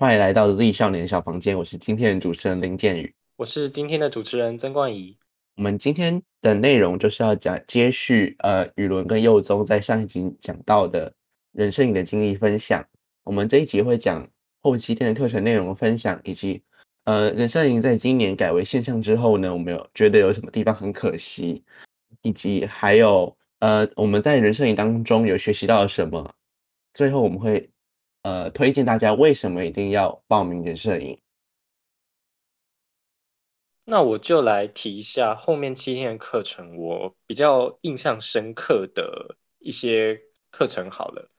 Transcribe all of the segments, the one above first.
欢迎来到 Z 少年小房间，我是今天的主持人林建宇，我是今天的主持人曾冠仪。我们今天的内容就是要讲接续呃宇伦跟佑宗在上一集讲到的人生影的经历分享。我们这一集会讲后七天的课程内容分享，以及呃人生营在今年改为线上之后呢，我们有觉得有什么地方很可惜，以及还有呃我们在人生营当中有学习到了什么。最后我们会。呃，推荐大家为什么一定要报名人摄影？那我就来提一下后面七天的课程，我比较印象深刻的一些课程好了。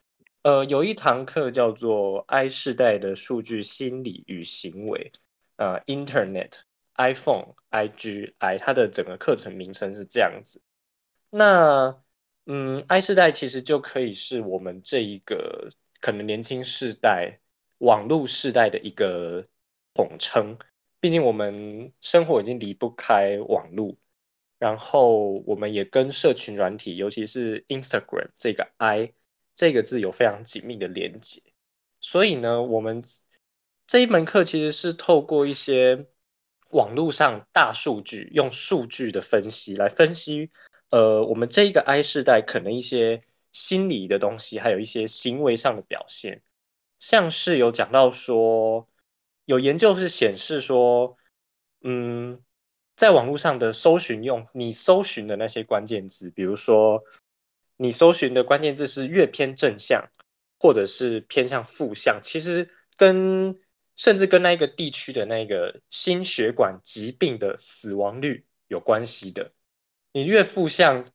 呃，有一堂课叫做 I 世代的数据心理与行为，呃，Internet、iPhone、IG、I，它的整个课程名称是这样子。那，嗯，I 世代其实就可以是我们这一个。可能年轻世代、网络世代的一个统称，毕竟我们生活已经离不开网络，然后我们也跟社群软体，尤其是 Instagram 这个 I 这个字有非常紧密的连接。所以呢，我们这一门课其实是透过一些网络上大数据，用数据的分析来分析，呃，我们这一个 I 世代可能一些。心理的东西，还有一些行为上的表现，像是有讲到说，有研究是显示说，嗯，在网络上的搜寻用，你搜寻的那些关键字，比如说你搜寻的关键字是越偏正向，或者是偏向负向，其实跟甚至跟那个地区的那个心血管疾病的死亡率有关系的，你越负向。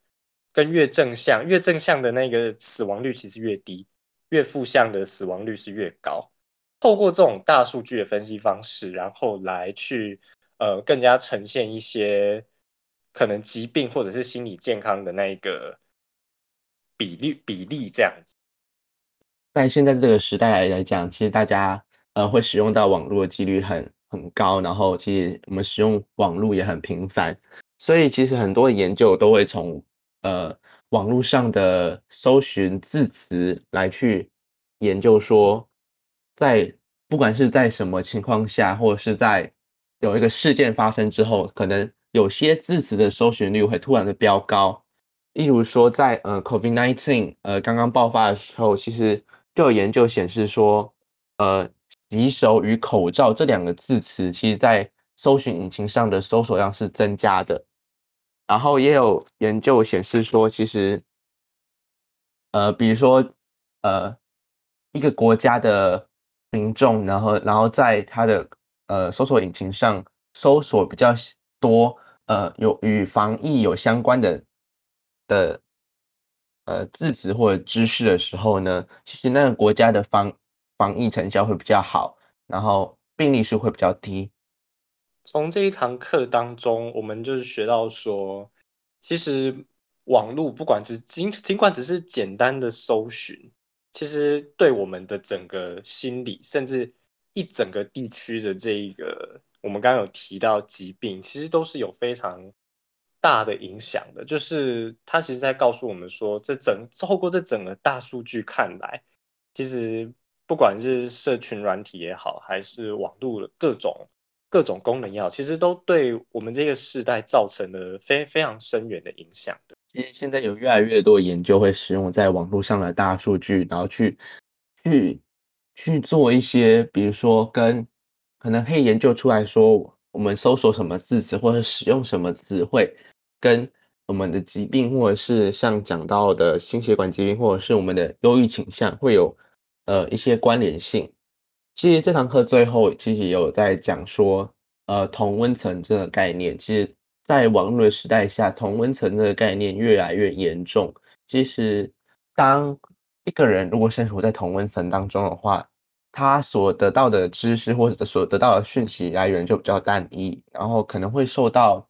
跟越正向，越正向的那个死亡率其实越低，越负向的死亡率是越高。透过这种大数据的分析方式，然后来去呃更加呈现一些可能疾病或者是心理健康的那一个比例比例这样子。在现在这个时代来讲，其实大家呃会使用到网络的几率很很高，然后其实我们使用网络也很频繁，所以其实很多研究都会从。呃，网络上的搜寻字词来去研究说，在不管是在什么情况下，或者是在有一个事件发生之后，可能有些字词的搜寻率会突然的飙高。例如说，在呃 COVID nineteen 呃刚刚爆发的时候，其实就有研究显示说，呃，洗手与口罩这两个字词，其实在搜寻引擎上的搜索量是增加的。然后也有研究显示说，其实，呃，比如说，呃，一个国家的民众，然后，然后在他的呃搜索引擎上搜索比较多，呃，有与防疫有相关的的呃字词或者知识的时候呢，其实那个国家的防防疫成效会比较好，然后病例数会比较低。从这一堂课当中，我们就是学到说，其实网络不管是尽尽管只是简单的搜寻，其实对我们的整个心理，甚至一整个地区的这一个，我们刚刚有提到疾病，其实都是有非常大的影响的。就是它其实在告诉我们说，这整透过这整个大数据看来，其实不管是社群软体也好，还是网络的各种。各种功能药其实都对我们这个时代造成了非非常深远的影响的。其实现在有越来越多研究会使用在网络上的大数据，然后去去去做一些，比如说跟可能可以研究出来说，我们搜索什么字词或者使用什么词汇，跟我们的疾病或者是像讲到的心血管疾病或者是我们的忧郁倾向会有呃一些关联性。其实这堂课最后其实有在讲说，呃，同温层这个概念，其实在网络的时代下，同温层这个概念越来越严重。其实，当一个人如果生活在同温层当中的话，他所得到的知识或者所得到的讯息来源就比较单一，然后可能会受到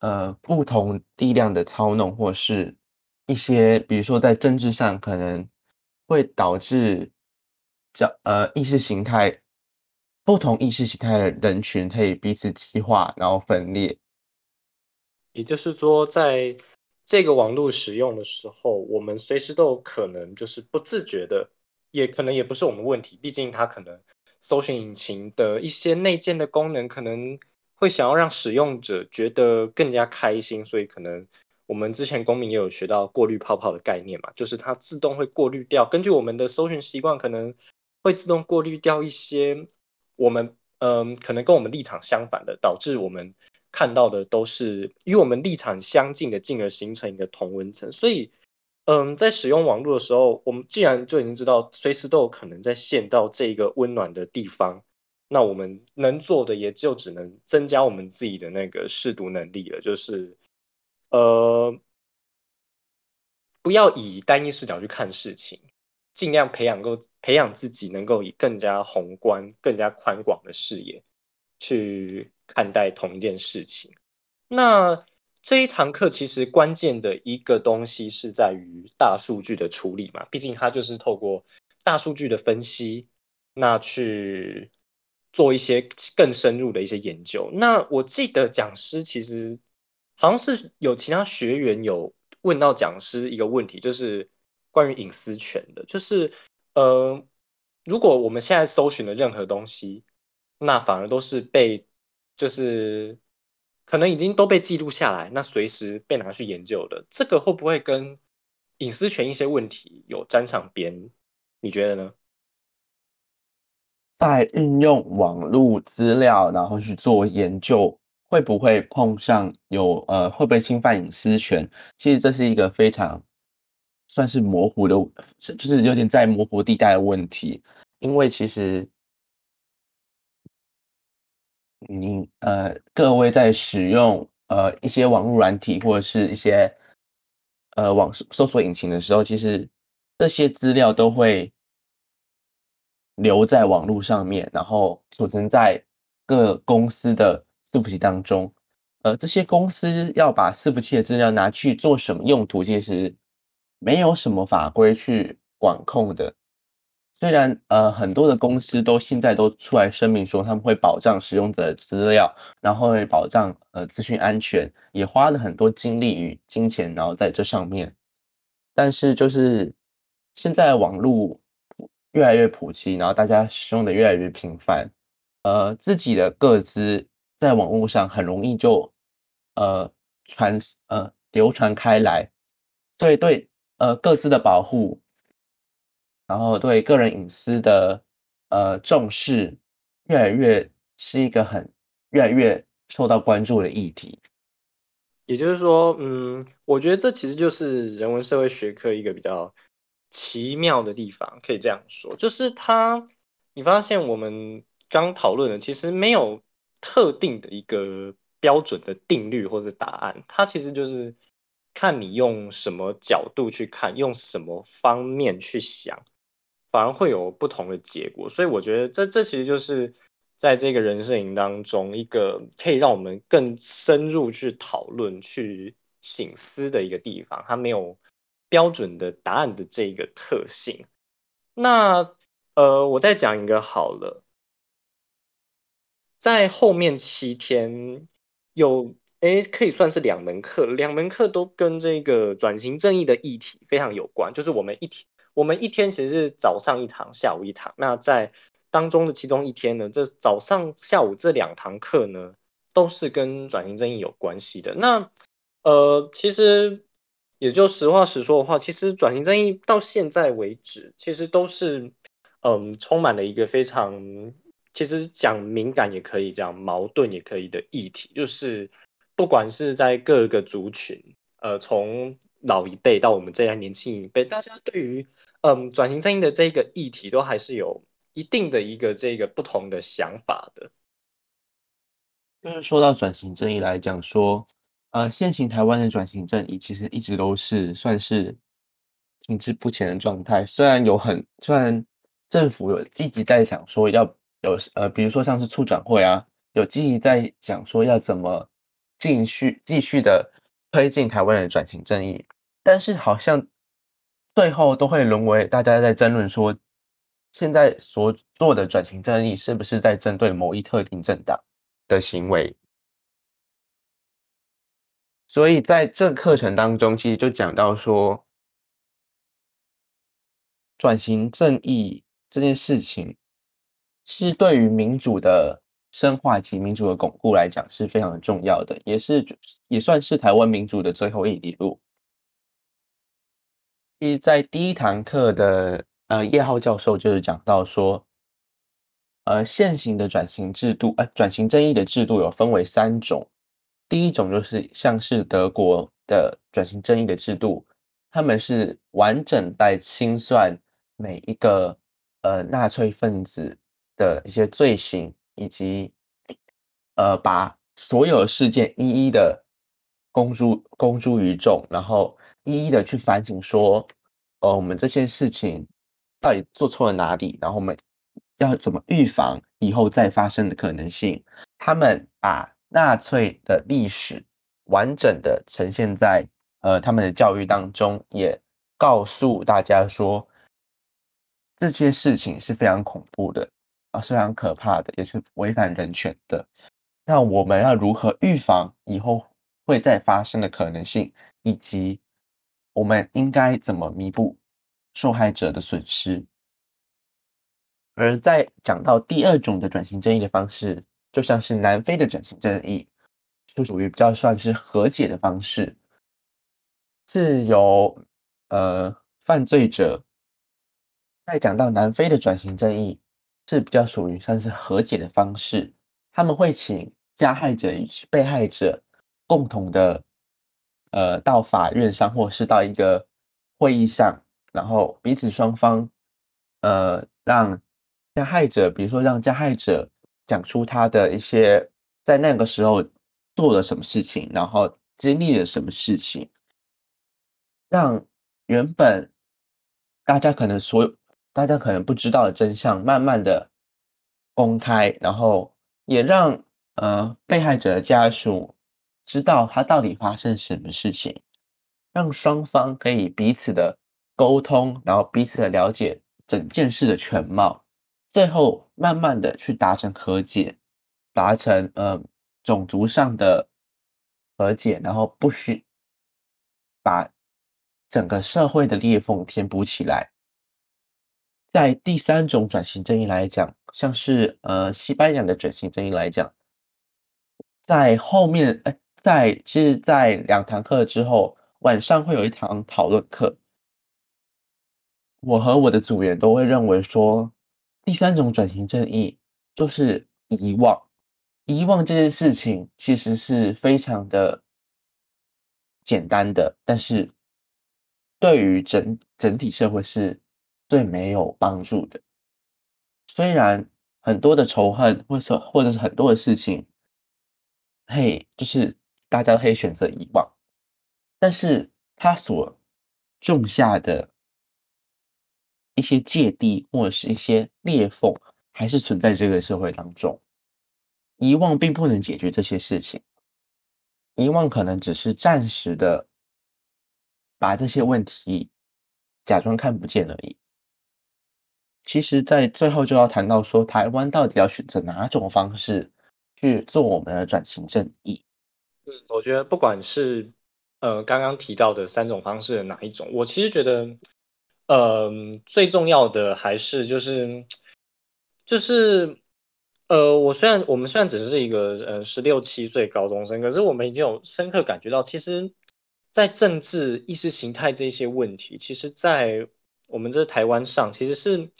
呃不同力量的操弄，或是一些比如说在政治上可能会导致。叫呃意识形态不同意识形态的人群可以彼此激化，然后分裂。也就是说，在这个网络使用的时候，我们随时都有可能就是不自觉的，也可能也不是我们问题，毕竟它可能搜寻引擎的一些内建的功能，可能会想要让使用者觉得更加开心，所以可能我们之前公民也有学到过滤泡泡的概念嘛，就是它自动会过滤掉，根据我们的搜寻习惯，可能会自动过滤掉一些我们嗯可能跟我们立场相反的，导致我们看到的都是与我们立场相近的，进而形成一个同温层，所以。嗯，在使用网络的时候，我们既然就已经知道随时都有可能在陷到这个温暖的地方，那我们能做的也就只能增加我们自己的那个试读能力了，就是呃，不要以单一视角去看事情，尽量培养够培养自己能够以更加宏观、更加宽广的视野去看待同一件事情。那。这一堂课其实关键的一个东西是在于大数据的处理嘛，毕竟它就是透过大数据的分析，那去做一些更深入的一些研究。那我记得讲师其实好像是有其他学员有问到讲师一个问题，就是关于隐私权的，就是呃，如果我们现在搜寻的任何东西，那反而都是被就是。可能已经都被记录下来，那随时被拿去研究的，这个会不会跟隐私权一些问题有沾上边？你觉得呢？在运用网络资料然后去做研究，会不会碰上有呃会不会侵犯隐私权？其实这是一个非常算是模糊的，就是有点在模糊地带的问题，因为其实。你呃，各位在使用呃一些网络软体或者是一些呃网搜索引擎的时候，其实这些资料都会留在网络上面，然后储存在各公司的伺服器当中。呃，这些公司要把伺服器的资料拿去做什么用途，其实没有什么法规去管控的。虽然呃很多的公司都现在都出来声明说他们会保障使用者的资料，然后会保障呃资讯安全，也花了很多精力与金钱，然后在这上面。但是就是现在网络越来越普及，然后大家使用的越来越频繁，呃自己的个资在网络上很容易就呃传呃流传开来，对对呃各自的保护。然后对个人隐私的呃重视，越来越是一个很越来越受到关注的议题。也就是说，嗯，我觉得这其实就是人文社会学科一个比较奇妙的地方，可以这样说，就是它，你发现我们刚讨论的其实没有特定的一个标准的定律或者答案，它其实就是看你用什么角度去看，用什么方面去想。反而会有不同的结果，所以我觉得这这其实就是在这个人生营当中一个可以让我们更深入去讨论、去醒思的一个地方。它没有标准的答案的这个特性。那呃，我再讲一个好了，在后面七天有诶，可以算是两门课，两门课都跟这个转型正义的议题非常有关，就是我们一天。我们一天其实是早上一堂，下午一堂。那在当中的其中一天呢，这早上、下午这两堂课呢，都是跟转型正义有关系的。那呃，其实也就实话实说的话，其实转型正义到现在为止，其实都是嗯，充满了一个非常，其实讲敏感也可以，讲矛盾也可以的议题，就是不管是在各个族群，呃，从老一辈到我们这样年轻一辈，大家对于嗯，转型正义的这个议题都还是有一定的一个这个不同的想法的。就是说到转型正义来讲，说呃，现行台湾的转型正义其实一直都是算是停滞不前的状态。虽然有很，虽然政府有积极在想说要有呃，比如说像是促转会啊，有积极在想说要怎么继续继续的推进台湾的转型正义，但是好像。最后都会沦为大家在争论说，现在所做的转型正义是不是在针对某一特定政党的行为？所以在这课程当中，其实就讲到说，转型正义这件事情，是对于民主的深化及民主的巩固来讲是非常重要的，也是也算是台湾民主的最后一里路。其实在第一堂课的呃叶浩教授就是讲到说，呃现行的转型制度，呃转型正义的制度有分为三种，第一种就是像是德国的转型正义的制度，他们是完整在清算每一个呃纳粹分子的一些罪行，以及呃把所有事件一一的公诸公诸于众，然后。一一的去反省说，呃，我们这些事情到底做错了哪里，然后我们要怎么预防以后再发生的可能性？他们把纳粹的历史完整的呈现在呃他们的教育当中，也告诉大家说这些事情是非常恐怖的啊，是非常可怕的，也是违反人权的。那我们要如何预防以后会再发生的可能性，以及？我们应该怎么弥补受害者的损失？而在讲到第二种的转型正义的方式，就像是南非的转型正义，就属于比较算是和解的方式，是由呃犯罪者在讲到南非的转型正义是比较属于算是和解的方式，他们会请加害者与被害者共同的。呃，到法院上，或是到一个会议上，然后彼此双方，呃，让加害者，比如说让加害者讲出他的一些在那个时候做了什么事情，然后经历了什么事情，让原本大家可能所有大家可能不知道的真相，慢慢的公开，然后也让呃被害者的家属。知道他到底发生什么事情，让双方可以彼此的沟通，然后彼此的了解整件事的全貌，最后慢慢的去达成和解，达成呃种族上的和解，然后不需把整个社会的裂缝填补起来。在第三种转型正义来讲，像是呃西班牙的转型正义来讲，在后面哎。在其实，在两堂课之后，晚上会有一堂讨论课。我和我的组员都会认为说，第三种转型正义就是遗忘。遗忘这件事情其实是非常的简单的，但是对于整整体社会是最没有帮助的。虽然很多的仇恨，或者或者是很多的事情，嘿，就是。大家可以选择遗忘，但是他所种下的一些芥蒂或者是一些裂缝，还是存在这个社会当中。遗忘并不能解决这些事情，遗忘可能只是暂时的把这些问题假装看不见而已。其实，在最后就要谈到说，台湾到底要选择哪种方式去做我们的转型正义？嗯，我觉得不管是呃刚刚提到的三种方式的哪一种，我其实觉得，呃，最重要的还是就是就是呃，我虽然我们虽然只是一个呃十六七岁高中生，可是我们已经有深刻感觉到，其实，在政治意识形态这些问题，其实，在我们这台湾上，其实是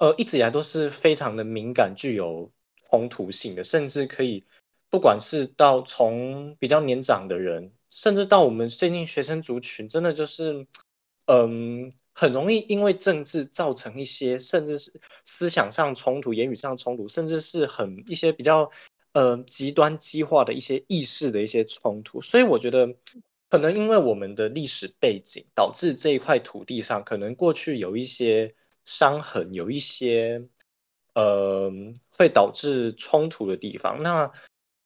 呃一直以来都是非常的敏感，具有冲突性的，甚至可以。不管是到从比较年长的人，甚至到我们最近学生族群，真的就是，嗯，很容易因为政治造成一些，甚至是思想上冲突、言语上冲突，甚至是很一些比较，呃，极端激化的一些意识的一些冲突。所以我觉得，可能因为我们的历史背景，导致这一块土地上可能过去有一些伤痕，有一些，呃，会导致冲突的地方。那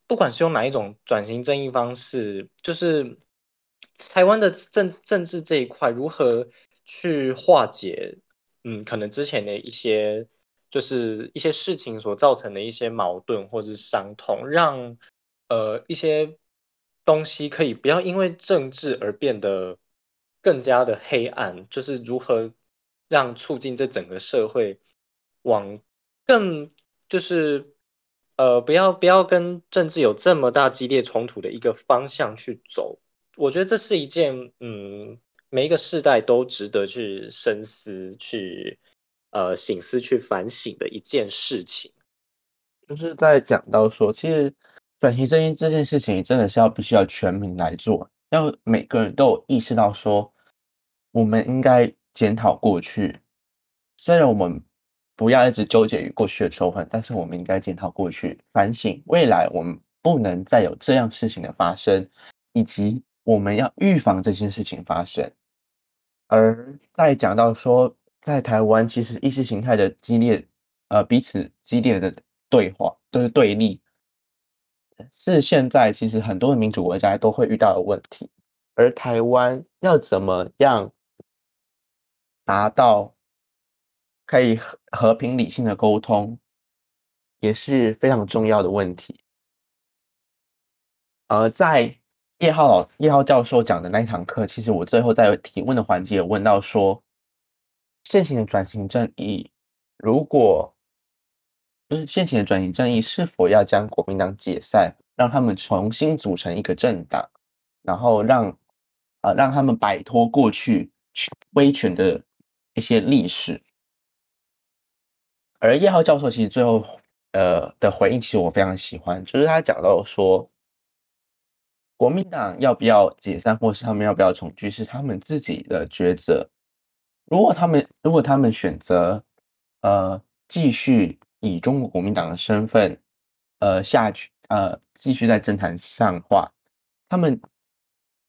不管是用哪一种转型正义方式，就是台湾的政政治这一块如何去化解，嗯，可能之前的一些就是一些事情所造成的一些矛盾或者是伤痛，让呃一些东西可以不要因为政治而变得更加的黑暗，就是如何让促进这整个社会往更。就是呃，不要不要跟政治有这么大激烈冲突的一个方向去走。我觉得这是一件嗯，每一个世代都值得去深思、去呃醒思、去反省的一件事情。就是在讲到说，其实转型正义这件事情真的是要必须要全民来做，要每个人都有意识到说，我们应该检讨过去。虽然我们不要一直纠结于过去的仇恨，但是我们应该检讨过去，反省未来，我们不能再有这样事情的发生，以及我们要预防这件事情发生。而在讲到说，在台湾其实意识形态的激烈，呃，彼此激烈的。对话都是对立，是现在其实很多的民主国家都会遇到的问题。而台湾要怎么样达到可以和和平理性的沟通，也是非常重要的问题。呃，在叶浩叶浩教授讲的那一堂课，其实我最后在提问的环节有问到说，现行的转型正义如果。就是现行的转型正义是否要将国民党解散，让他们重新组成一个政党，然后让呃让他们摆脱过去威权的一些历史。而叶浩教授其实最后呃的回应，其实我非常喜欢，就是他讲到说，国民党要不要解散，或是他们要不要重聚，是他们自己的抉择。如果他们如果他们选择呃继续。以中国国民党的身份，呃下去，呃继续在政坛上话，他们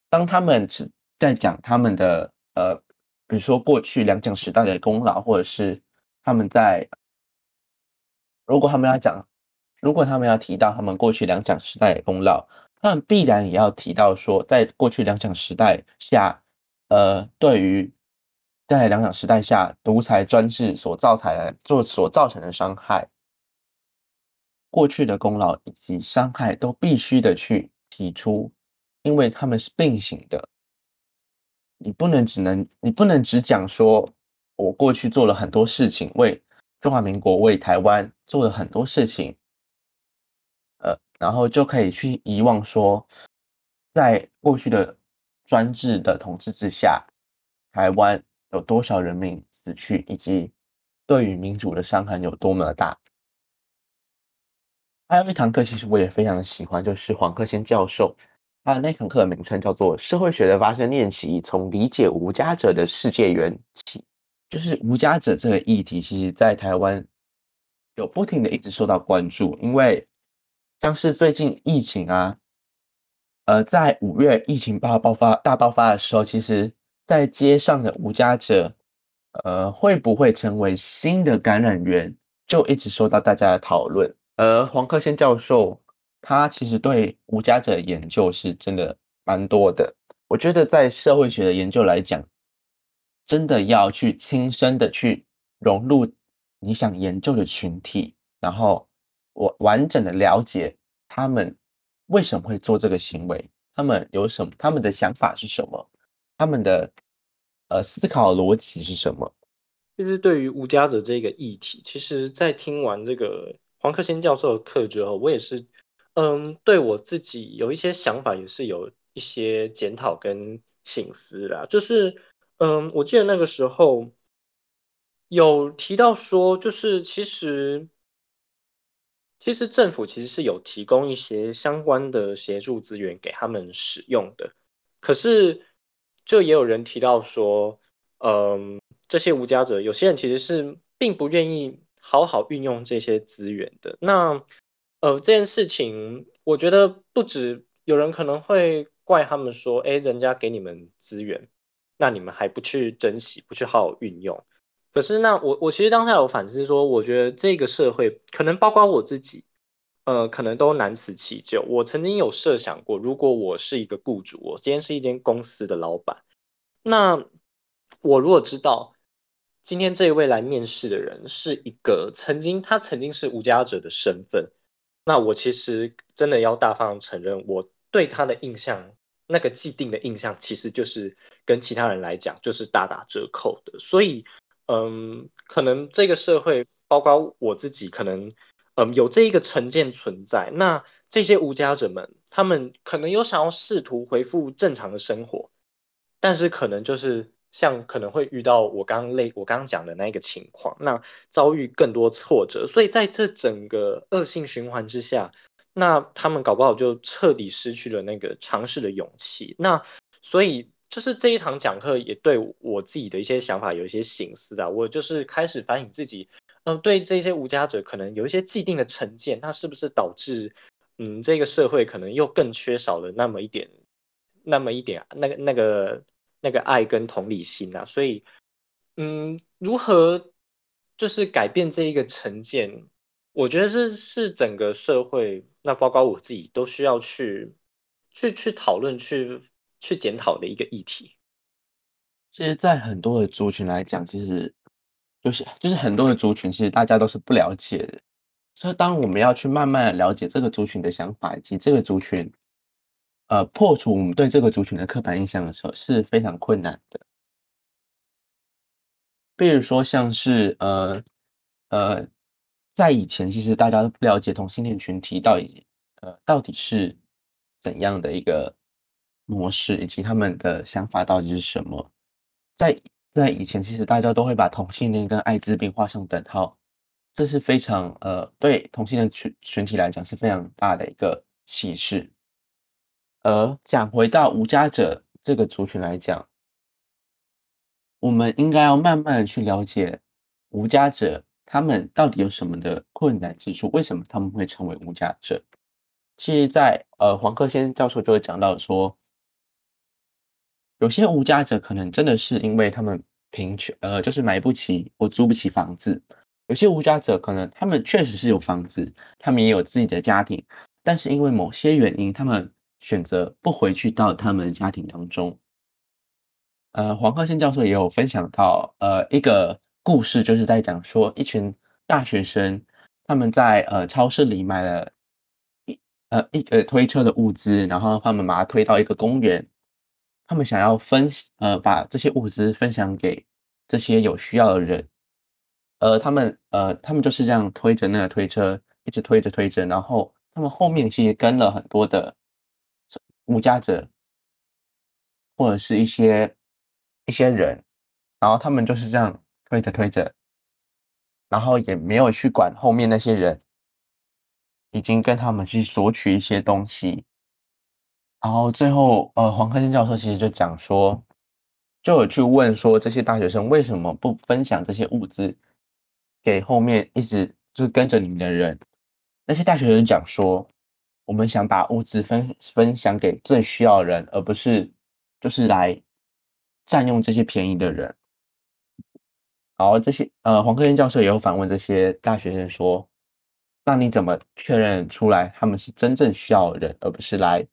当他们是在讲他们的呃，比如说过去两蒋时代的功劳，或者是他们在，如果他们要讲，如果他们要提到他们过去两蒋时代的功劳，他们必然也要提到说，在过去两蒋时代下，呃，对于。在两蒋时代下，独裁专制所造成的、做所造成的伤害，过去的功劳以及伤害都必须的去提出，因为他们是并行的。你不能只能，你不能只讲说，我过去做了很多事情，为中华民国、为台湾做了很多事情，呃，然后就可以去遗忘说，在过去的专制的统治之下，台湾。有多少人民死去，以及对于民主的伤痕有多么的大？还有一堂课，其实我也非常的喜欢，就是黄克先教授他的那堂课的名称叫做《社会学的发生练习：从理解无家者的世界缘起》。就是无家者这个议题，其实在台湾有不停的一直受到关注，因为像是最近疫情啊，呃，在五月疫情爆爆发大爆发的时候，其实。在街上的无家者，呃，会不会成为新的感染源，就一直受到大家的讨论。而黄克先教授，他其实对无家者研究是真的蛮多的。我觉得在社会学的研究来讲，真的要去亲身的去融入你想研究的群体，然后我完整的了解他们为什么会做这个行为，他们有什么，他们的想法是什么。他们的呃思考逻辑是什么？就是对于无家者这个议题，其实，在听完这个黄克先教授的课之后，我也是，嗯，对我自己有一些想法，也是有一些检讨跟醒思啦。就是，嗯，我记得那个时候有提到说，就是其实，其实政府其实是有提供一些相关的协助资源给他们使用的，可是。就也有人提到说，嗯，这些无家者，有些人其实是并不愿意好好运用这些资源的。那，呃，这件事情，我觉得不止有人可能会怪他们说，哎，人家给你们资源，那你们还不去珍惜，不去好好运用。可是，那我我其实当下有反思说，我觉得这个社会，可能包括我自己。呃，可能都难辞其咎。我曾经有设想过，如果我是一个雇主，我今天是一间公司的老板，那我如果知道今天这一位来面试的人是一个曾经他曾经是无家者的身份，那我其实真的要大方承认，我对他的印象，那个既定的印象，其实就是跟其他人来讲就是大打折扣的。所以，嗯，可能这个社会，包括我自己，可能。嗯，有这一个成见存在，那这些无家者们，他们可能有想要试图恢复正常的生活，但是可能就是像可能会遇到我刚刚类我刚刚讲的那个情况，那遭遇更多挫折，所以在这整个恶性循环之下，那他们搞不好就彻底失去了那个尝试的勇气。那所以就是这一堂讲课也对我自己的一些想法有一些醒思的，我就是开始反省自己。嗯，对这些无家者可能有一些既定的成见，那是不是导致，嗯，这个社会可能又更缺少了那么一点，那么一点那个那个那个爱跟同理心啊？所以，嗯，如何就是改变这一个成见？我觉得这是整个社会，那包括我自己都需要去去去讨论、去去检讨的一个议题。其实，在很多的族群来讲，其实。就是就是很多的族群，其实大家都是不了解的，所以当我们要去慢慢了解这个族群的想法以及这个族群，呃，破除我们对这个族群的刻板印象的时候，是非常困难的。比如说像是呃呃，在以前其实大家都不了解同性恋群体到底呃到底是怎样的一个模式，以及他们的想法到底是什么，在。在以前，其实大家都会把同性恋跟艾滋病画上等号，这是非常呃，对同性恋群群体来讲是非常大的一个歧视。而讲回到无家者这个族群来讲，我们应该要慢慢的去了解无家者他们到底有什么的困难之处，为什么他们会成为无家者？其实，在呃黄克先教授就会讲到说。有些无家者可能真的是因为他们贫穷，呃，就是买不起或租不起房子。有些无家者可能他们确实是有房子，他们也有自己的家庭，但是因为某些原因，他们选择不回去到他们家庭当中。呃，黄鹤先教授也有分享到，呃，一个故事，就是在讲说一群大学生他们在呃超市里买了一呃一个推车的物资，然后他们把它推到一个公园。他们想要分呃把这些物资分享给这些有需要的人，呃，他们呃他们就是这样推着那个推车，一直推着推着，然后他们后面其实跟了很多的无家者或者是一些一些人，然后他们就是这样推着推着，然后也没有去管后面那些人，已经跟他们去索取一些东西。然后最后，呃，黄克兴教授其实就讲说，就有去问说，这些大学生为什么不分享这些物资给后面一直就是跟着你们的人？那些大学生讲说，我们想把物资分分享给最需要的人，而不是就是来占用这些便宜的人。然后这些，呃，黄克兴教授也有反问这些大学生说，那你怎么确认出来他们是真正需要人，而不是来？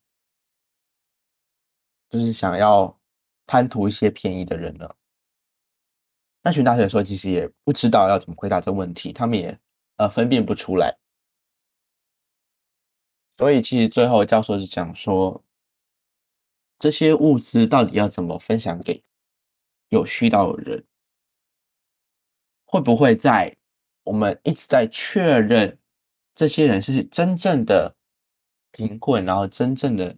就是想要贪图一些便宜的人呢。那群大学生其实也不知道要怎么回答这个问题，他们也呃分辨不出来。所以其实最后教授是讲说，这些物资到底要怎么分享给有需要的人？会不会在我们一直在确认这些人是真正的贫困，然后真正的？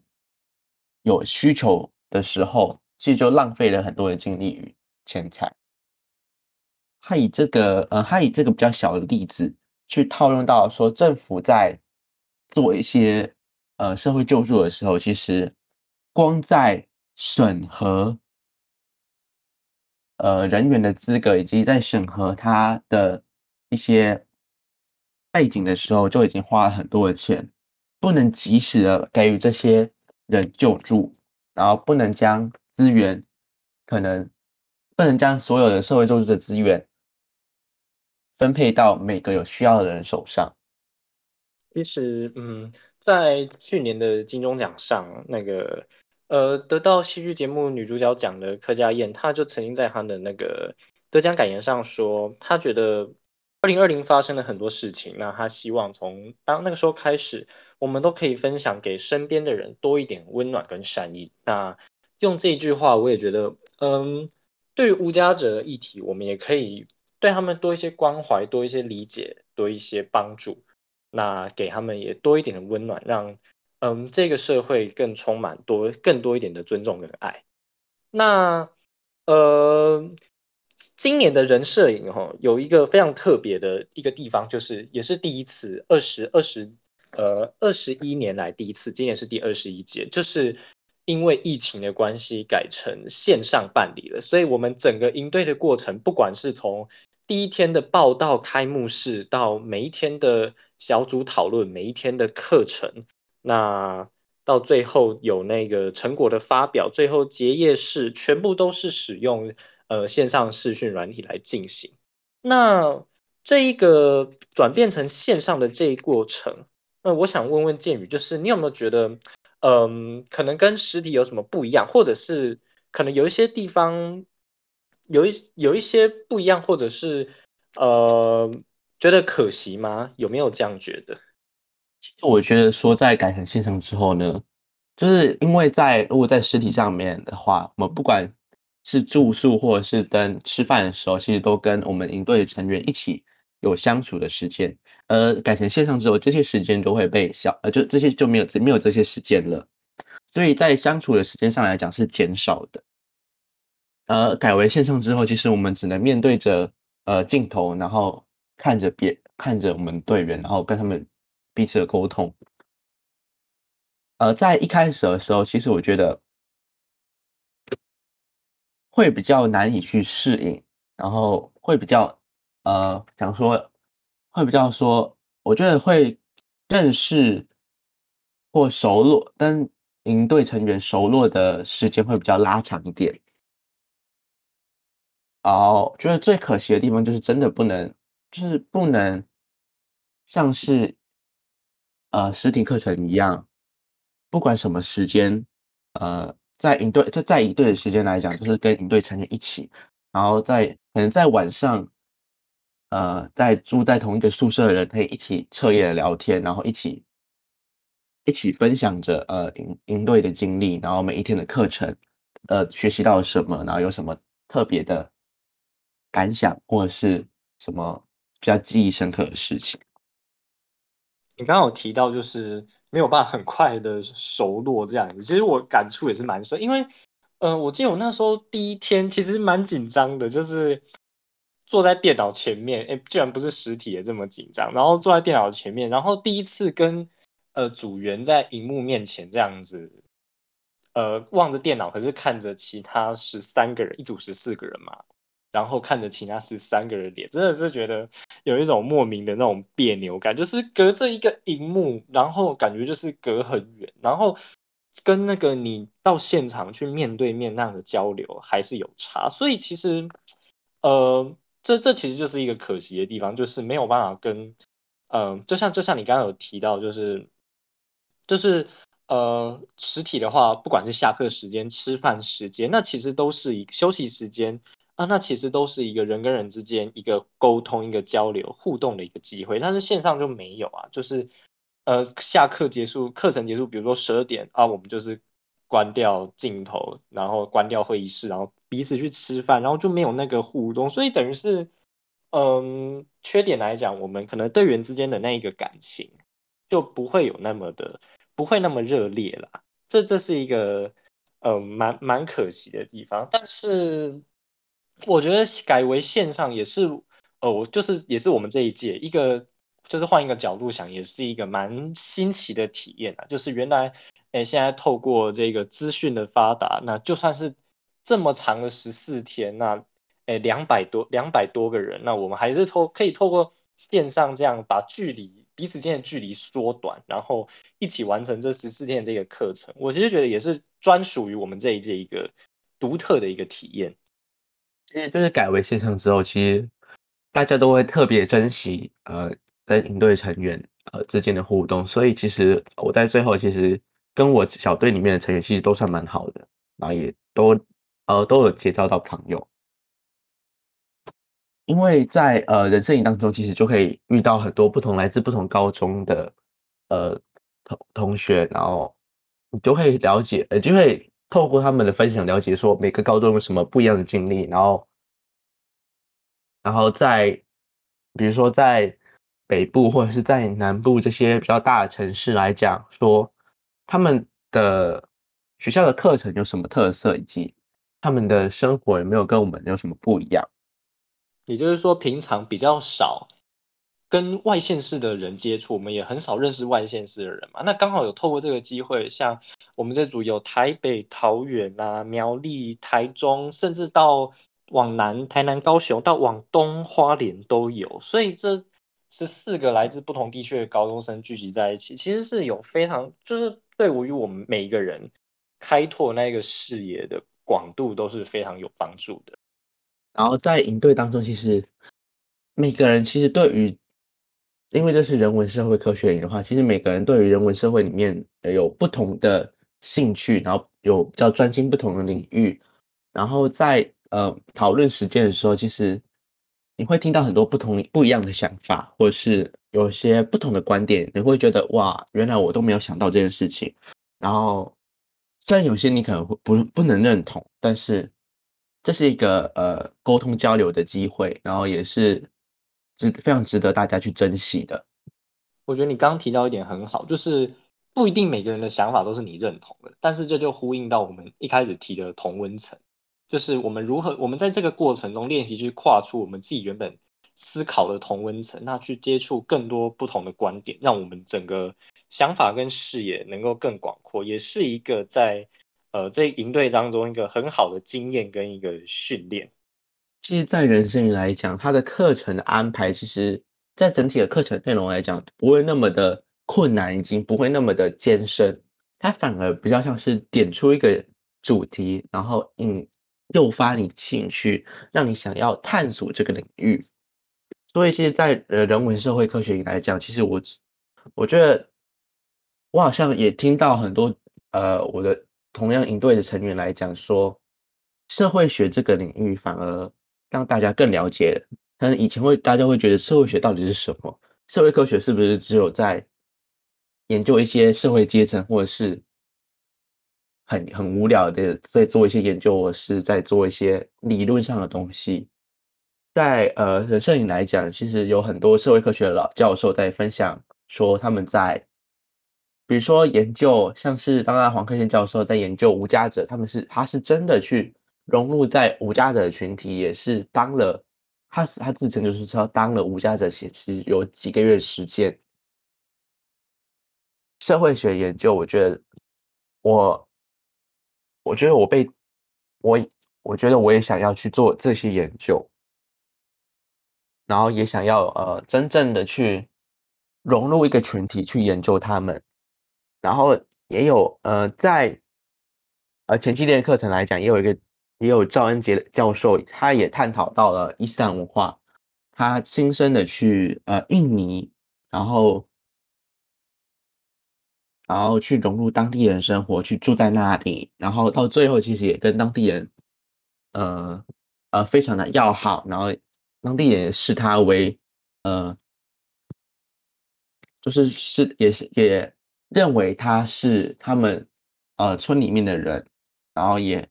有需求的时候，其实就浪费了很多的精力与钱财。他以这个，呃，他以这个比较小的例子去套用到说，政府在做一些呃社会救助的时候，其实光在审核呃人员的资格，以及在审核他的一些背景的时候，就已经花了很多的钱，不能及时的给予这些。人救助，然后不能将资源，可能不能将所有的社会救助的资源分配到每个有需要的人手上。其实，嗯，在去年的金钟奖上，那个呃得到戏剧节目女主角奖的柯佳燕，她就曾经在她的那个得奖感言上说，她觉得二零二零发生了很多事情，那她希望从当那个时候开始。我们都可以分享给身边的人多一点温暖跟善意。那用这一句话，我也觉得，嗯，对于无家者议题，我们也可以对他们多一些关怀，多一些理解，多一些帮助。那给他们也多一点的温暖，让嗯这个社会更充满多更多一点的尊重跟爱。那呃，今年的人摄影哈有一个非常特别的一个地方，就是也是第一次二十二十呃二十一年来第一次，今年是第二十一届，就是因为疫情的关系改成线上办理了，所以我们整个应对的过程，不管是从第一天的报道开幕式到每一天的小组讨论，每一天的课程，那。到最后有那个成果的发表，最后结业式全部都是使用呃线上视讯软体来进行。那这一个转变成线上的这一过程，那我想问问建宇，就是你有没有觉得，嗯，可能跟实体有什么不一样，或者是可能有一些地方有一有一些不一样，或者是呃觉得可惜吗？有没有这样觉得？其实我觉得说在改成线上之后呢，就是因为在如果在实体上面的话，我们不管是住宿或者是跟吃饭的时候，其实都跟我们营队的成员一起有相处的时间。而改成线上之后，这些时间都会被消呃，就这些就没有没有这些时间了，所以在相处的时间上来讲是减少的。呃，改为线上之后，其实我们只能面对着呃镜头，然后看着别看着我们队员，然后跟他们。彼此的沟通，呃，在一开始的时候，其实我觉得会比较难以去适应，然后会比较呃，想说会比较说，我觉得会认识或熟络，跟营队成员熟络的时间会比较拉长一点。哦，觉得最可惜的地方就是真的不能，就是不能像是。呃，实体课程一样，不管什么时间，呃，在营队在在营队的时间来讲，就是跟营队成员一起，然后在可能在晚上，呃，在住在同一个宿舍的人可以一起彻夜聊天，然后一起一起分享着呃营营队的经历，然后每一天的课程，呃，学习到了什么，然后有什么特别的感想，或者是什么比较记忆深刻的事情。你刚刚有提到，就是没有办法很快的熟络这样子，其实我感触也是蛮深，因为，呃，我记得我那时候第一天其实蛮紧张的，就是坐在电脑前面，哎，居然不是实体也这么紧张，然后坐在电脑前面，然后第一次跟呃组员在荧幕面前这样子，呃，望着电脑，可是看着其他十三个人，一组十四个人嘛。然后看着其他十三个人脸，真的是觉得有一种莫名的那种别扭感，就是隔着一个荧幕，然后感觉就是隔很远，然后跟那个你到现场去面对面那样的交流还是有差，所以其实，呃，这这其实就是一个可惜的地方，就是没有办法跟，嗯，就像就像你刚刚有提到，就是就是呃，实体的话，不管是下课时间、吃饭时间，那其实都是一休息时间。啊，那其实都是一个人跟人之间一个沟通、一个交流、互动的一个机会，但是线上就没有啊。就是呃，下课结束、课程结束，比如说十二点啊，我们就是关掉镜头，然后关掉会议室，然后彼此去吃饭，然后就没有那个互动，所以等于是，嗯，缺点来讲，我们可能队员之间的那一个感情就不会有那么的，不会那么热烈了。这这是一个呃蛮蛮可惜的地方，但是。我觉得改为线上也是，呃，我就是也是我们这一届一个，就是换一个角度想，也是一个蛮新奇的体验啊。就是原来，哎，现在透过这个资讯的发达，那就算是这么长的十四天，那，哎，两百多两百多个人，那我们还是透可以透过线上这样把距离彼此间的距离缩短，然后一起完成这十四天这个课程。我其实觉得也是专属于我们这一届一个独特的一个体验。其实就是改为线上之后，其实大家都会特别珍惜呃跟营队成员呃之间的互动，所以其实我在最后其实跟我小队里面的成员其实都算蛮好的，然后也都呃都有结交到朋友，因为在呃人生营当中，其实就可以遇到很多不同来自不同高中的呃同同学，然后你就会了解呃就会。透过他们的分享了解，说每个高中有什么不一样的经历，然后，然后在，比如说在北部或者是在南部这些比较大的城市来讲，说他们的学校的课程有什么特色，以及他们的生活有没有跟我们有什么不一样？也就是说，平常比较少跟外县市的人接触，我们也很少认识外县市的人嘛。那刚好有透过这个机会，像我们这组有台北、桃园啊、苗栗、台中，甚至到往南台南、高雄，到往东花莲都有。所以这十四个来自不同地区的高中生聚集在一起，其实是有非常就是对于我们每一个人开拓那个视野的广度都是非常有帮助的。然后在营队当中，其实每个人其实对于，因为这是人文社会科学的话，其实每个人对于人文社会里面有不同的兴趣，然后有比较专精不同的领域，然后在呃讨论实践的时候，其实你会听到很多不同不一样的想法，或者是有些不同的观点，你会觉得哇，原来我都没有想到这件事情。然后虽然有些你可能会不不能认同，但是。这是一个呃沟通交流的机会，然后也是值非常值得大家去珍惜的。我觉得你刚提到一点很好，就是不一定每个人的想法都是你认同的，但是这就呼应到我们一开始提的同温层，就是我们如何我们在这个过程中练习去跨出我们自己原本思考的同温层，那去接触更多不同的观点，让我们整个想法跟视野能够更广阔，也是一个在。呃，这营队当中一个很好的经验跟一个训练，其实，在人生来讲，他的课程的安排，其实，在整体的课程内容来讲，不会那么的困难，已经不会那么的艰深，它反而比较像是点出一个主题，然后引诱发你兴趣，让你想要探索这个领域。所以，其实，在呃人文社会科学来讲，其实我我觉得，我好像也听到很多呃我的。同样营队的成员来讲，说社会学这个领域反而让大家更了解。但是以前会大家会觉得社会学到底是什么？社会科学是不是只有在研究一些社会阶层，或者是很很无聊的在做一些研究，或是在做一些理论上的东西？在呃人摄影来讲，其实有很多社会科学的老教授在分享说他们在。比如说研究，像是刚刚黄克宪教授在研究无家者，他们是他是真的去融入在无家者群体，也是当了他他自称就是说当了无家者，其实有几个月时间。社会学研究，我觉得我我觉得我被我我觉得我也想要去做这些研究，然后也想要呃真正的去融入一个群体去研究他们。然后也有呃，在呃前期练课程来讲，也有一个也有赵恩杰教授，他也探讨到了伊斯兰文化，他亲身的去呃印尼，然后然后去融入当地人生活，去住在那里，然后到最后其实也跟当地人呃呃非常的要好，然后当地人视他为呃就是是也是也。认为他是他们呃村里面的人，然后也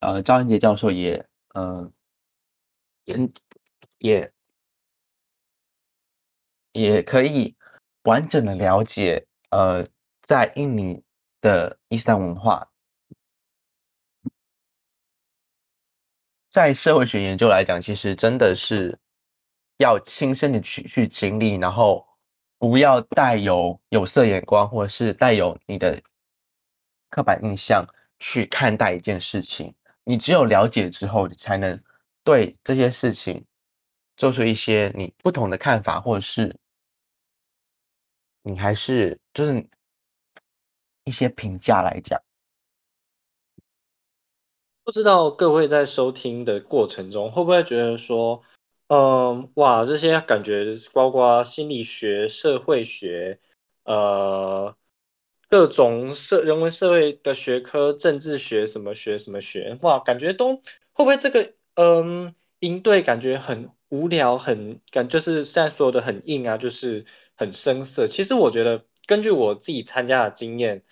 呃张恩杰教授也呃也也也可以完整的了解呃在印尼的伊斯兰文化，在社会学研究来讲，其实真的是要亲身的去去经历，然后。不要带有有色眼光，或者是带有你的刻板印象去看待一件事情。你只有了解之后，你才能对这些事情做出一些你不同的看法，或者是你还是就是一些评价来讲。不知道各位在收听的过程中，会不会觉得说？嗯，哇，这些感觉包括心理学、社会学，呃，各种社人文社会的学科，政治学什么学什么学，哇，感觉都会不会这个嗯，应对感觉很无聊，很感就是现在说的很硬啊，就是很生涩。其实我觉得，根据我自己参加的经验，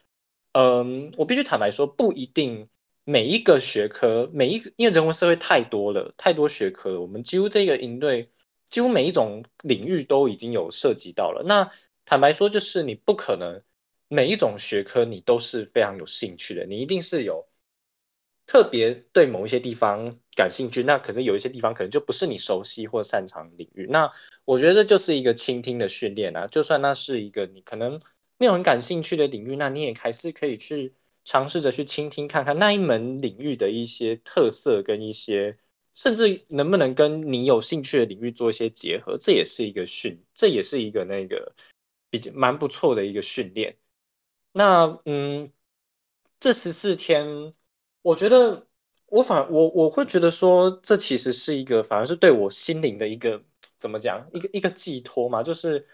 嗯，我必须坦白说，不一定。每一个学科，每一个因为人文社会太多了，太多学科了。我们几乎这个营队几乎每一种领域都已经有涉及到了。那坦白说，就是你不可能每一种学科你都是非常有兴趣的，你一定是有特别对某一些地方感兴趣。那可是有一些地方可能就不是你熟悉或擅长领域。那我觉得这就是一个倾听的训练啊。就算那是一个你可能没有很感兴趣的领域，那你也还是可以去尝试着去倾听看看那一门领域的一些特色跟一些。甚至能不能跟你有兴趣的领域做一些结合，这也是一个训，这也是一个那个比较蛮不错的一个训练。那嗯，这十四天，我觉得我反我我会觉得说，这其实是一个反而是对我心灵的一个怎么讲，一个一个寄托嘛。就是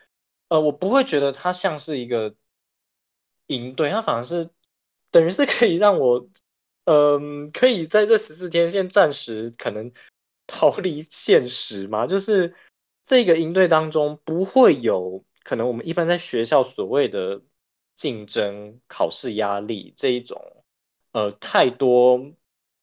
呃，我不会觉得它像是一个营队，它反而是等于是可以让我。嗯，可以在这十四天先暂时可能逃离现实嘛？就是这个营队当中不会有可能我们一般在学校所谓的竞争、考试压力这一种，呃，太多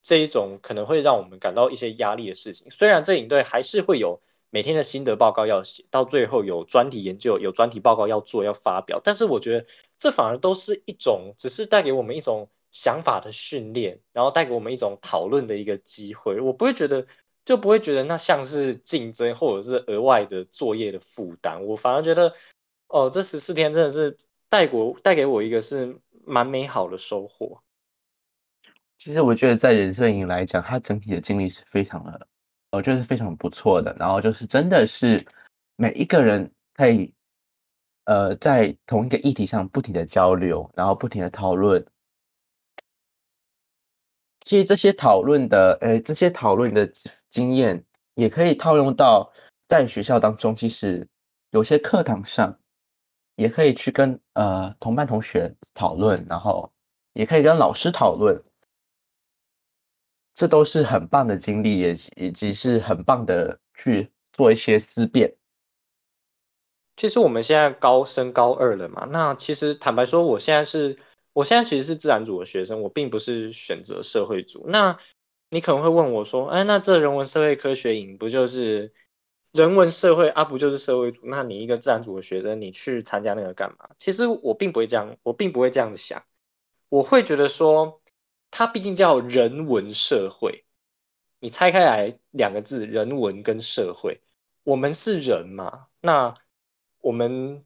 这一种可能会让我们感到一些压力的事情。虽然这营队还是会有每天的心得报告要写，到最后有专题研究、有专题报告要做、要发表，但是我觉得这反而都是一种，只是带给我们一种。想法的训练，然后带给我们一种讨论的一个机会，我不会觉得，就不会觉得那像是竞争或者是额外的作业的负担，我反而觉得，哦，这十四天真的是带给带给我一个是蛮美好的收获。其实我觉得在人生营来讲，他整体的经历是非常的，我觉得是非常不错的。然后就是真的是每一个人可以，呃，在同一个议题上不停的交流，然后不停的讨论。其实这些讨论的，呃，这些讨论的经验也可以套用到在学校当中。其实有些课堂上也可以去跟呃同班同学讨论，然后也可以跟老师讨论，这都是很棒的经历，也以及是很棒的去做一些思辨。其实我们现在高升高二了嘛，那其实坦白说，我现在是。我现在其实是自然组的学生，我并不是选择社会组。那你可能会问我说：“哎，那这人文社会科学营不就是人文社会啊？不就是社会组？那你一个自然组的学生，你去参加那个干嘛？”其实我并不会这样，我并不会这样子想。我会觉得说，它毕竟叫人文社会，你拆开来两个字，人文跟社会，我们是人嘛？那我们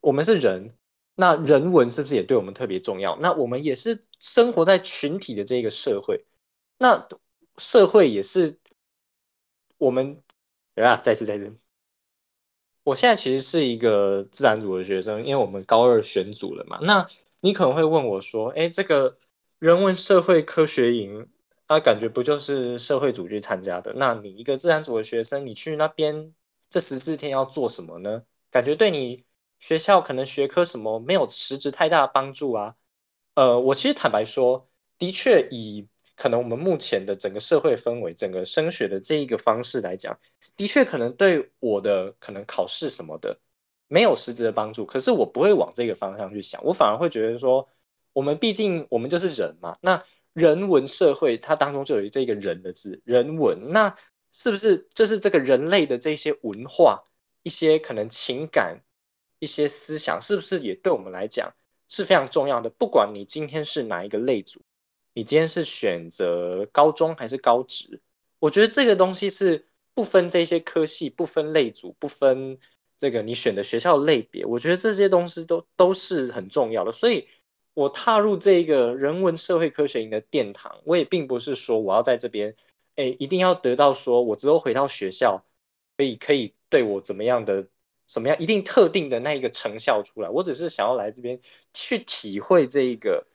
我们是人。那人文是不是也对我们特别重要？那我们也是生活在群体的这个社会，那社会也是我们啊，再次再次，我现在其实是一个自然组的学生，因为我们高二选组了嘛。那你可能会问我说：“哎，这个人文社会科学营，啊，感觉不就是社会组去参加的？那你一个自然组的学生，你去那边这十四天要做什么呢？感觉对你？”学校可能学科什么没有实质太大的帮助啊？呃，我其实坦白说，的确以可能我们目前的整个社会氛围、整个升学的这一个方式来讲，的确可能对我的可能考试什么的没有实质的帮助。可是我不会往这个方向去想，我反而会觉得说，我们毕竟我们就是人嘛，那人文社会它当中就有这个人的字，人文，那是不是就是这个人类的这些文化、一些可能情感？一些思想是不是也对我们来讲是非常重要的？不管你今天是哪一个类组，你今天是选择高中还是高职，我觉得这个东西是不分这些科系、不分类组、不分这个你选的学校类别，我觉得这些东西都都是很重要的。所以，我踏入这个人文社会科学营的殿堂，我也并不是说我要在这边，哎，一定要得到说我之后回到学校可以可以对我怎么样的。什么样一定特定的那一个成效出来？我只是想要来这边去体会这一个，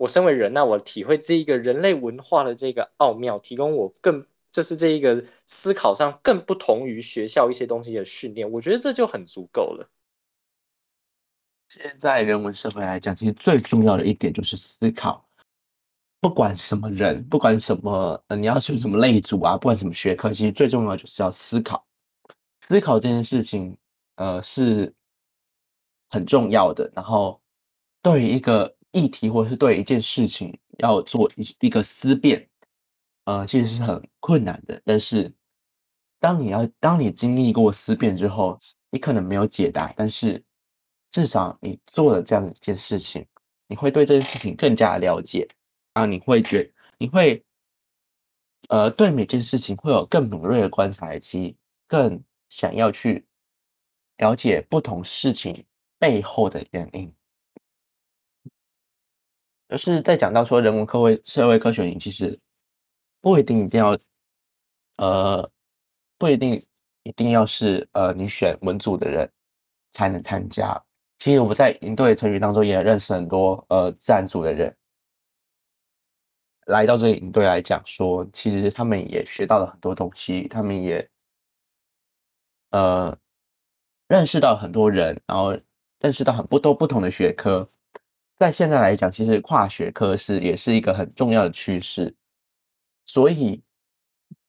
我身为人，那我体会这一个人类文化的这个奥妙，提供我更就是这一个思考上更不同于学校一些东西的训练，我觉得这就很足够了。现在人文社会来讲，其实最重要的一点就是思考，不管什么人，不管什么，呃，你要选什么类组啊，不管什么学科，其实最重要就是要思考，思考这件事情。呃，是很重要的。然后，对于一个议题或者是对一件事情要做一一个思辨，呃，其实是很困难的。但是，当你要当你经历过思辨之后，你可能没有解答，但是至少你做了这样一件事情，你会对这件事情更加了解，啊，你会觉你会呃对每件事情会有更敏锐的观察，以及更想要去了解不同事情背后的原因。就是在讲到说人文科会社会科学营，其实不一定一定要，呃，不一定一定要是呃你选文组的人才能参加。其实我们在营队成员当中也认识很多呃自然组的人，来到这个营队来讲说，其实他们也学到了很多东西，他们也呃认识到很多人，然后认识到很多都不同的学科。在现在来讲，其实跨学科是也是一个很重要的趋势，所以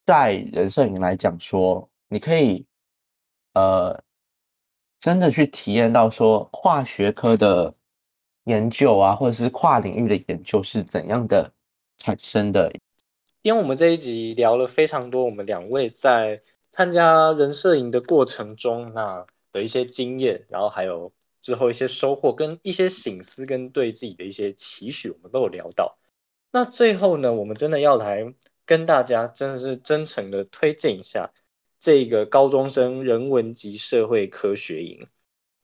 在人摄影来讲说，你可以呃真的去体验到说跨学科的研究啊，或者是跨领域的研究是怎样的产生的。因为我们这一集聊了非常多，我们两位在参加人摄影的过程中那的一些经验，然后还有。之后一些收获跟一些醒思跟对自己的一些期许，我们都有聊到。那最后呢，我们真的要来跟大家真的是真诚的推荐一下这个高中生人文及社会科学营。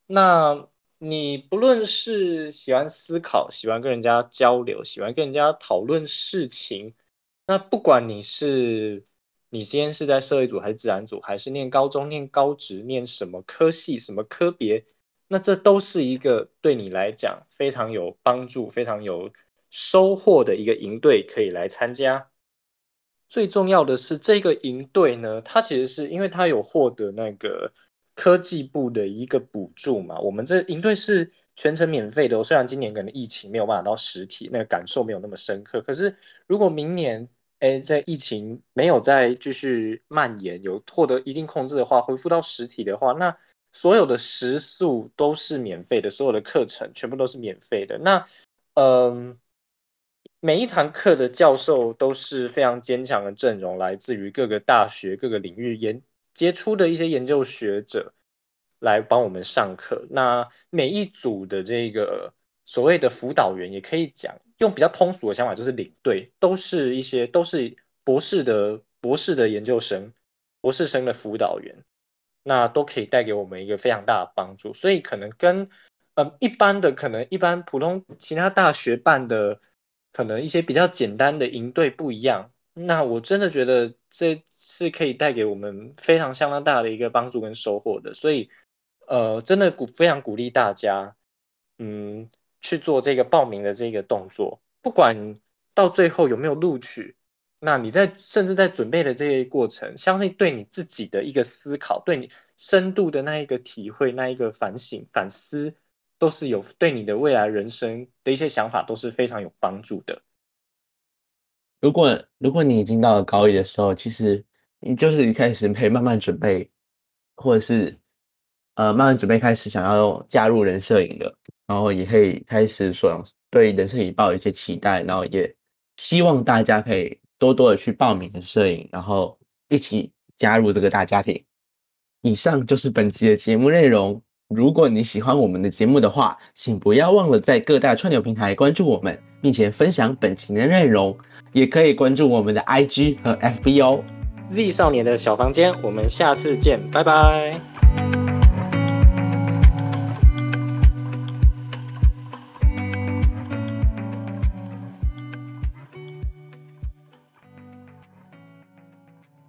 那你不论是喜欢思考、喜欢跟人家交流、喜欢跟人家讨论事情，那不管你是你今天是在社会组还是自然组，还是念高中、念高职、念什么科系、什么科别。那这都是一个对你来讲非常有帮助、非常有收获的一个营队，可以来参加。最重要的是，这个营队呢，它其实是因为它有获得那个科技部的一个补助嘛。我们这营队是全程免费的，虽然今年可能疫情没有办法到实体，那个感受没有那么深刻。可是如果明年，哎，在疫情没有再继续蔓延，有获得一定控制的话，恢复到实体的话，那。所有的食宿都是免费的，所有的课程全部都是免费的。那，嗯，每一堂课的教授都是非常坚强的阵容，来自于各个大学、各个领域研杰出的一些研究学者来帮我们上课。那每一组的这个所谓的辅导员，也可以讲用比较通俗的想法，就是领队，都是一些都是博士的博士的研究生、博士生的辅导员。那都可以带给我们一个非常大的帮助，所以可能跟呃一般的可能一般普通其他大学办的可能一些比较简单的营队不一样。那我真的觉得这是可以带给我们非常相当大的一个帮助跟收获的，所以呃真的鼓非常鼓励大家嗯去做这个报名的这个动作，不管到最后有没有录取。那你在甚至在准备的这些过程，相信对你自己的一个思考，对你深度的那一个体会，那一个反省反思，都是有对你的未来人生的一些想法都是非常有帮助的。如果如果你已经到了高一的时候，其实你就是一开始可以慢慢准备，或者是呃慢慢准备开始想要加入人摄影的，然后也可以开始说对人摄影抱有一些期待，然后也希望大家可以。多多的去报名的摄影，然后一起加入这个大家庭。以上就是本期的节目内容。如果你喜欢我们的节目的话，请不要忘了在各大串流平台关注我们，并且分享本期的内容。也可以关注我们的 IG 和 FB 哦。Z 少年的小房间，我们下次见，拜拜。